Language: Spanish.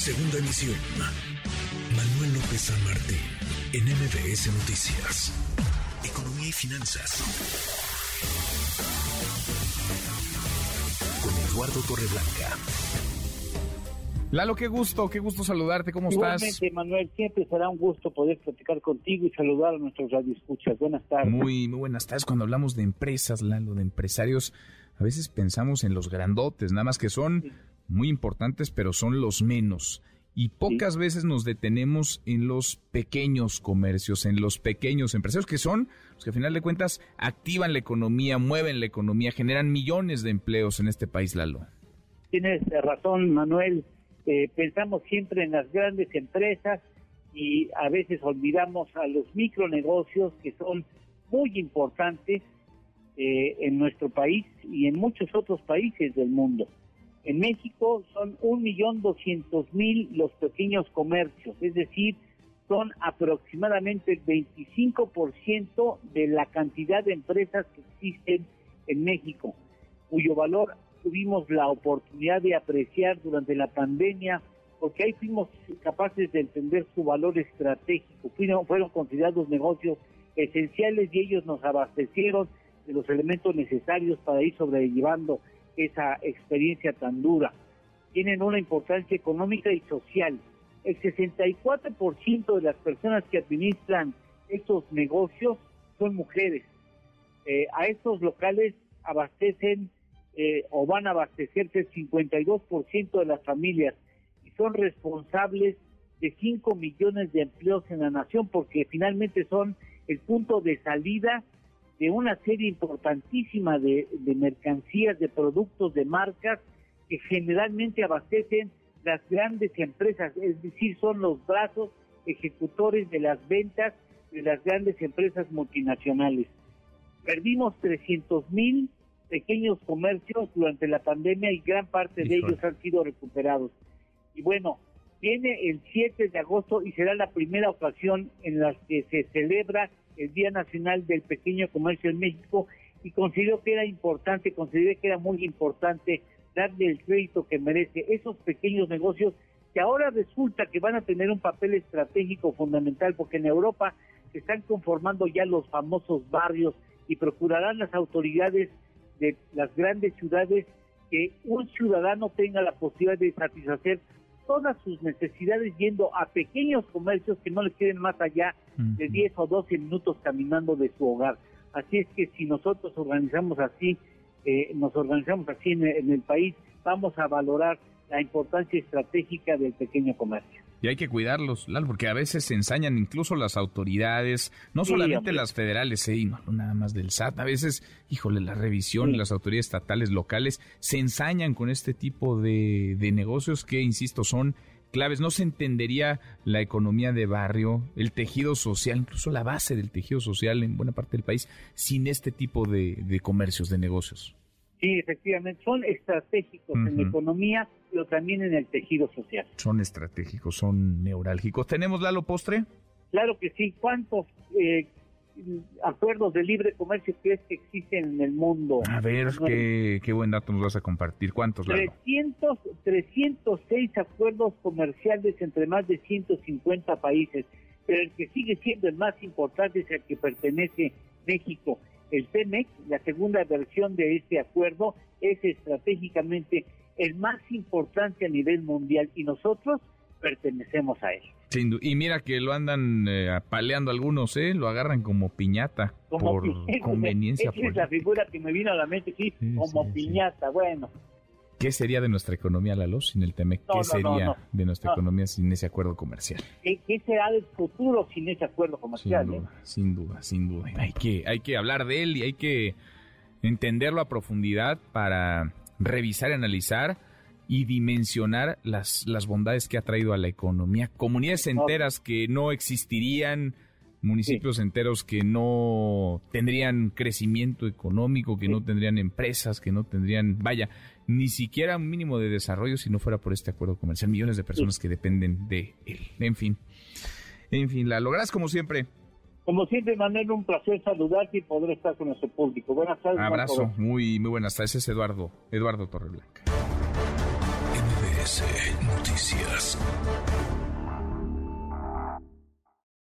Segunda emisión. Manuel López San Martín, en MBS Noticias. Economía y finanzas. Con Eduardo Torreblanca. Lalo, qué gusto, qué gusto saludarte, ¿cómo Igualmente, estás? Manuel, siempre será un gusto poder platicar contigo y saludar a nuestros radioescuchas. Buenas tardes. Muy, muy buenas tardes. Cuando hablamos de empresas, Lalo, de empresarios, a veces pensamos en los grandotes, nada más que son muy importantes, pero son los menos. Y pocas veces nos detenemos en los pequeños comercios, en los pequeños empresarios, que son los que a final de cuentas activan la economía, mueven la economía, generan millones de empleos en este país, Lalo. Tienes razón, Manuel. Eh, pensamos siempre en las grandes empresas y a veces olvidamos a los micronegocios que son muy importantes eh, en nuestro país y en muchos otros países del mundo. En México son un millón doscientos mil los pequeños comercios, es decir, son aproximadamente el 25% de la cantidad de empresas que existen en México, cuyo valor tuvimos la oportunidad de apreciar durante la pandemia, porque ahí fuimos capaces de entender su valor estratégico, fueron, fueron considerados negocios esenciales y ellos nos abastecieron de los elementos necesarios para ir sobrellevando esa experiencia tan dura. Tienen una importancia económica y social. El 64% de las personas que administran estos negocios son mujeres. Eh, a estos locales abastecen eh, o van a abastecerse el 52% de las familias y son responsables de 5 millones de empleos en la nación porque finalmente son el punto de salida de una serie importantísima de, de mercancías, de productos, de marcas que generalmente abastecen las grandes empresas, es decir, son los brazos ejecutores de las ventas de las grandes empresas multinacionales. Perdimos 300 mil pequeños comercios durante la pandemia y gran parte de ellos han sido recuperados. Y bueno, viene el 7 de agosto y será la primera ocasión en la que se celebra el Día Nacional del Pequeño Comercio en México y considero que era importante, consideré que era muy importante darle el crédito que merece esos pequeños negocios que ahora resulta que van a tener un papel estratégico fundamental porque en Europa se están conformando ya los famosos barrios y procurarán las autoridades de las grandes ciudades que un ciudadano tenga la posibilidad de satisfacer todas sus necesidades yendo a pequeños comercios que no le queden más allá de Ujú. 10 o 12 minutos caminando de su hogar. Así es que si nosotros organizamos así, eh, nos organizamos así en, en el país, vamos a valorar la importancia estratégica del pequeño comercio. Y hay que cuidarlos, Lalo, porque a veces se ensañan incluso las autoridades, no Sí, solamente hombre. las federales, eh, no, nada más del SAT. A veces, híjole, la revisión, Sí. las autoridades estatales locales se ensañan con este tipo de, de negocios que, insisto, son claves. No se entendería la economía de barrio, el tejido social, incluso la base del tejido social en buena parte del país, sin este tipo de, de comercios, de negocios. Sí, efectivamente, son estratégicos en la economía, pero también en el tejido social. Son estratégicos, son neurálgicos. ¿Tenemos, Lalo, postre? Claro que sí. ¿Cuántos eh, acuerdos de libre comercio crees que existen en el mundo? A ver, qué buen dato nos vas a compartir. ¿Cuántos, Lalo? 300, 306 acuerdos comerciales entre más de 150 países, pero el que sigue siendo el más importante es el que pertenece México. El TEMEC, la segunda versión de este acuerdo, es estratégicamente el más importante a nivel mundial y nosotros pertenecemos a él. Sin y mira que lo andan eh, apaleando algunos, ¿eh? Lo agarran como piñata Como por piñata, conveniencia. Esa es la figura que me vino a la mente, sí, Sí, como sí, sí. piñata. Bueno, ¿Qué sería de nuestra economía, Lalo, sin el TEMEC? No, ¿Qué no, sería no, de nuestra No. economía sin ese acuerdo comercial? ¿qué, qué será del futuro sin ese acuerdo Sin comercial? eh? duda, sin duda, sin duda. Hay que, hay que hablar de él y hay que entenderlo a profundidad para revisar, analizar y dimensionar las, las bondades que ha traído a la economía. Comunidades enteras que no existirían, municipios enteros que no tendrían crecimiento económico, que no tendrían empresas, que no tendrían, vaya, ni siquiera un mínimo de desarrollo si no fuera por este acuerdo comercial. Millones de personas que dependen de él. En fin. En fin, la lograrás como siempre. Como siempre, Manuel, un placer saludarte y poder estar con nuestro público. Buenas tardes. Abrazo, muy, muy buenas tardes. Es Eduardo, Eduardo Torreblanca. MBS. Noticias.